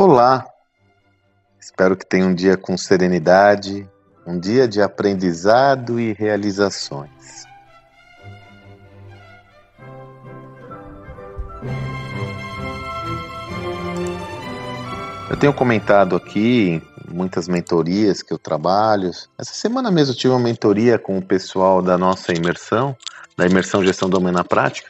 Olá! Espero que tenha um dia com serenidade, um dia de aprendizado e realizações. Eu tenho comentado aqui muitas mentorias que eu trabalho. Essa semana mesmo tive uma mentoria com o pessoal da nossa imersão, da imersão Gestão do Homem na Prática,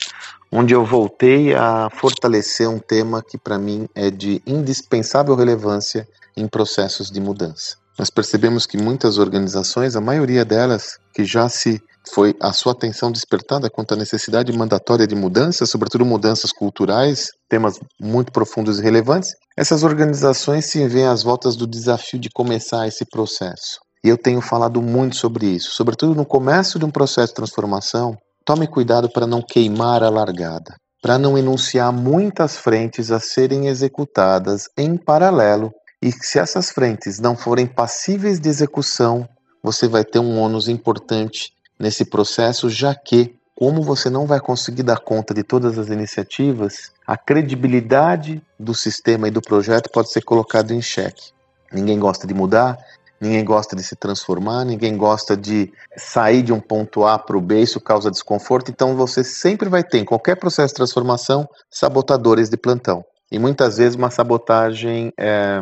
onde eu voltei a fortalecer um tema que para mim é de indispensável relevância em processos de mudança. Nós percebemos que muitas organizações, a maioria delas, que já se foi a sua atenção despertada quanto à necessidade mandatória de mudanças, sobretudo mudanças culturais, temas muito profundos e relevantes, essas organizações se veem às voltas do desafio de começar esse processo. E eu tenho falado muito sobre isso, sobretudo no começo de um processo de transformação, Tome cuidado para não queimar a largada, para não enunciar muitas frentes a serem executadas em paralelo, e se essas frentes não forem passíveis de execução, você vai ter um ônus importante nesse processo, já que, como você não vai conseguir dar conta de todas as iniciativas, a credibilidade do sistema e do projeto pode ser colocado em xeque. Ninguém gosta de mudar, Ninguém gosta de se transformar, ninguém gosta de sair de um ponto A para o B, isso causa desconforto. Então você sempre vai ter, em qualquer processo de transformação, sabotadores de plantão. E muitas vezes uma sabotagem é,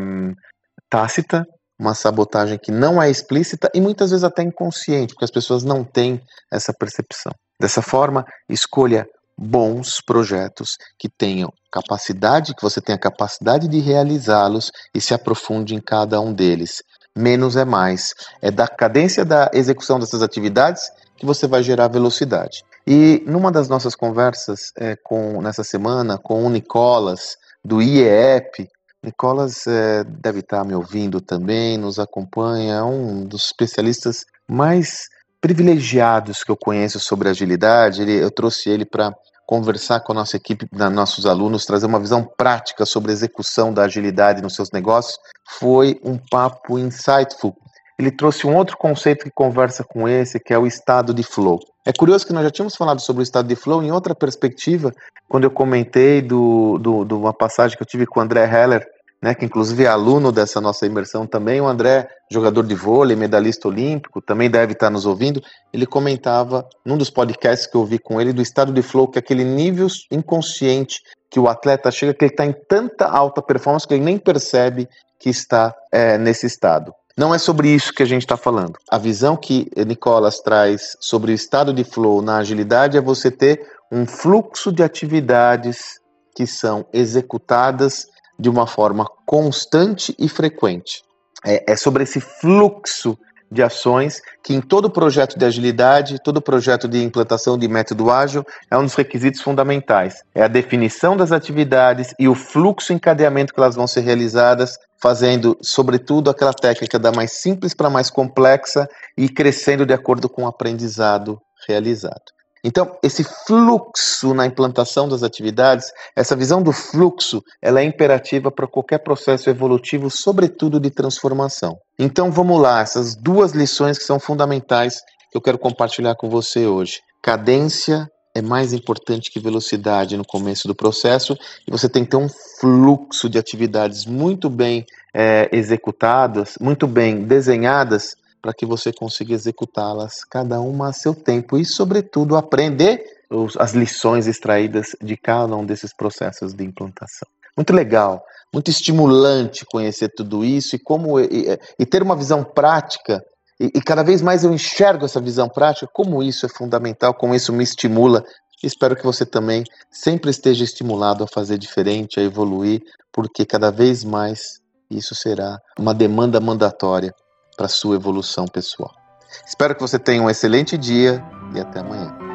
tácita, uma sabotagem que não é explícita e muitas vezes até inconsciente, porque as pessoas não têm essa percepção. Dessa forma, escolha bons projetos que tenham capacidade, que você tenha capacidade de realizá-los e se aprofunde em cada um deles menos é mais. É da cadência da execução dessas atividades que você vai gerar velocidade. E numa das nossas conversas é, com nessa semana com o Nicolas do IEP, Nicolas é, deve estar me ouvindo também, nos acompanha, é um dos especialistas mais privilegiados que eu conheço sobre agilidade. Ele, eu trouxe ele para conversar com a nossa equipe, nossos alunos, trazer uma visão prática sobre a execução da agilidade nos seus negócios, foi um papo insightful. Ele trouxe um outro conceito que conversa com esse, que é o estado de flow. É curioso que nós já tínhamos falado sobre o estado de flow em outra perspectiva, quando eu comentei do, do, de uma passagem que eu tive com o André Heller, né, que inclusive é aluno dessa nossa imersão também, o André, jogador de vôlei, medalhista olímpico, também deve estar nos ouvindo, ele comentava num dos podcasts que eu ouvi com ele do estado de flow, que é aquele nível inconsciente que o atleta chega, que ele está em tanta alta performance que ele nem percebe que está é, nesse estado. Não é sobre isso que a gente está falando. A visão que Nicolas traz sobre o estado de flow na agilidade é você ter um fluxo de atividades que são executadas de uma forma constante e frequente. É, é sobre esse fluxo de ações que em todo projeto de agilidade, todo projeto de implantação de método ágil é um dos requisitos fundamentais. É a definição das atividades e o fluxo encadeamento que elas vão ser realizadas, fazendo, sobretudo, aquela técnica da mais simples para mais complexa e crescendo de acordo com o aprendizado realizado. Então, esse fluxo na implantação das atividades, essa visão do fluxo, ela é imperativa para qualquer processo evolutivo, sobretudo de transformação. Então, vamos lá, essas duas lições que são fundamentais que eu quero compartilhar com você hoje. Cadência é mais importante que velocidade no começo do processo e você tem que ter um fluxo de atividades muito bem é, executadas, muito bem desenhadas para que você consiga executá-las, cada uma a seu tempo, e, sobretudo, aprender as lições extraídas de cada um desses processos de implantação. Muito legal, muito estimulante conhecer tudo isso e como e, e ter uma visão prática. E, e cada vez mais eu enxergo essa visão prática, como isso é fundamental, como isso me estimula Espero que você também sempre esteja estimulado a fazer diferente, a evoluir, porque cada vez mais isso será uma demanda mandatória para sua evolução pessoal. Espero que você tenha um excelente dia e até amanhã.